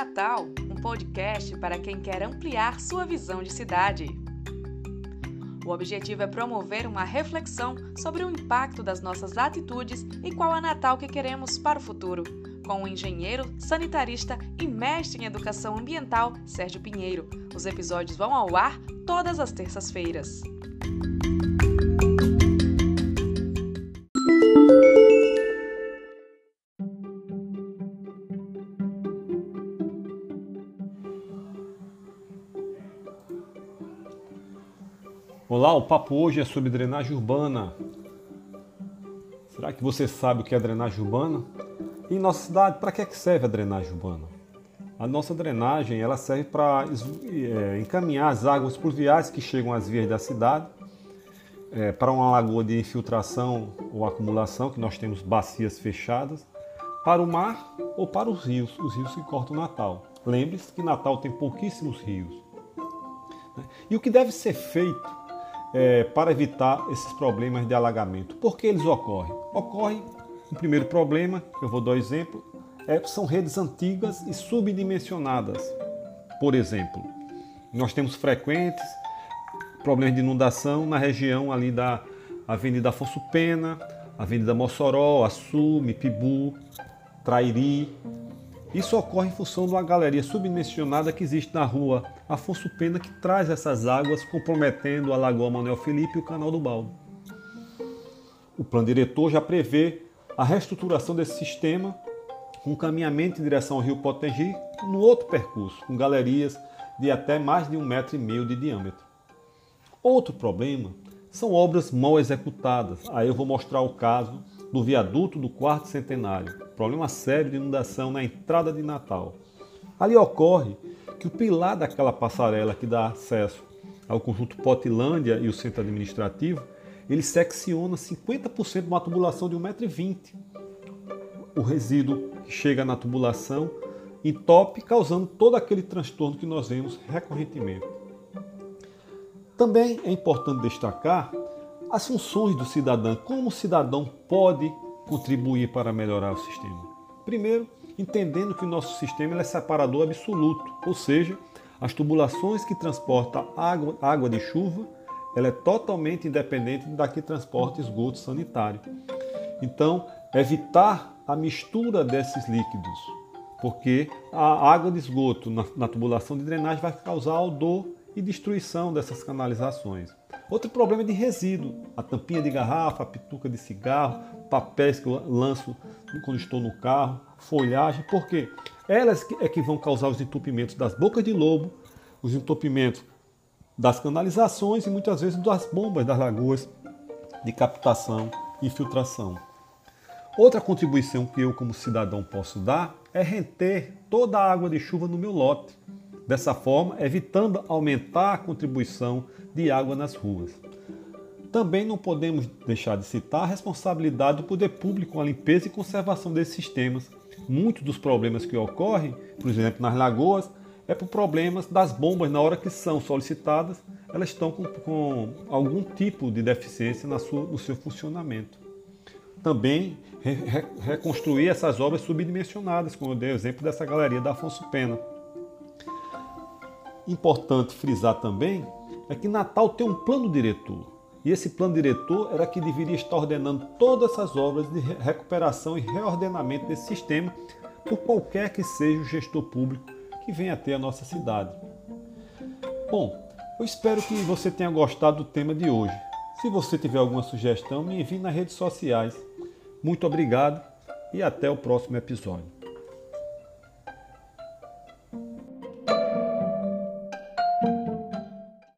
Natal, um podcast para quem quer ampliar sua visão de cidade. O objetivo é promover uma reflexão sobre o impacto das nossas atitudes e qual é Natal que queremos para o futuro, com o engenheiro, sanitarista e mestre em educação ambiental Sérgio Pinheiro. Os episódios vão ao ar todas as terças-feiras. Olá, o papo hoje é sobre drenagem urbana. Será que você sabe o que é drenagem urbana? em nossa cidade, para que, é que serve a drenagem urbana? A nossa drenagem ela serve para é, encaminhar as águas pluviais que chegam às vias da cidade é, para uma lagoa de infiltração ou acumulação, que nós temos bacias fechadas, para o mar ou para os rios, os rios que cortam Natal. Lembre-se que Natal tem pouquíssimos rios. Né? E o que deve ser feito é, para evitar esses problemas de alagamento. Por que eles ocorrem? Ocorre um primeiro problema, eu vou dar um exemplo, é, são redes antigas e subdimensionadas. Por exemplo, nós temos frequentes problemas de inundação na região ali da Avenida Afonso Pena, Avenida Mossoró, Assume, Pibu, Trairi, isso ocorre em função de uma galeria subdimensionada que existe na rua Afonso Pena, que traz essas águas comprometendo a Lagoa Manuel Felipe e o Canal do Baldo. O plano diretor já prevê a reestruturação desse sistema com caminhamento em direção ao rio Potengi no outro percurso, com galerias de até mais de um metro e meio de diâmetro. Outro problema são obras mal executadas. Aí eu vou mostrar o caso do viaduto do quarto centenário, problema sério de inundação na entrada de Natal. Ali ocorre que o pilar daquela passarela que dá acesso ao conjunto Potilândia e o centro administrativo, ele secciona 50% de uma tubulação de 1,20m. O resíduo que chega na tubulação entope, causando todo aquele transtorno que nós vemos recorrentemente. Também é importante destacar as funções do cidadão, como o cidadão pode contribuir para melhorar o sistema. Primeiro, entendendo que o nosso sistema é separador absoluto, ou seja, as tubulações que transportam água, água de chuva, ela é totalmente independente da que transporta esgoto sanitário. Então, evitar a mistura desses líquidos, porque a água de esgoto na, na tubulação de drenagem vai causar odor e destruição dessas canalizações. Outro problema é de resíduo, a tampinha de garrafa, a pituca de cigarro, papéis que eu lanço quando estou no carro, folhagem, porque elas é que vão causar os entupimentos das bocas de lobo, os entupimentos das canalizações e muitas vezes das bombas das lagoas de captação e infiltração. Outra contribuição que eu, como cidadão, posso dar é reter toda a água de chuva no meu lote. Dessa forma, evitando aumentar a contribuição de água nas ruas. Também não podemos deixar de citar a responsabilidade do poder público com a limpeza e conservação desses sistemas. Muitos dos problemas que ocorrem, por exemplo, nas lagoas, é por problemas das bombas na hora que são solicitadas, elas estão com, com algum tipo de deficiência na sua, no seu funcionamento. Também re, reconstruir essas obras subdimensionadas, como eu dei o exemplo dessa galeria da Afonso Pena. Importante frisar também é que Natal tem um plano diretor. E esse plano diretor era que deveria estar ordenando todas essas obras de recuperação e reordenamento desse sistema por qualquer que seja o gestor público que venha ter a nossa cidade. Bom, eu espero que você tenha gostado do tema de hoje. Se você tiver alguma sugestão, me envie nas redes sociais. Muito obrigado e até o próximo episódio.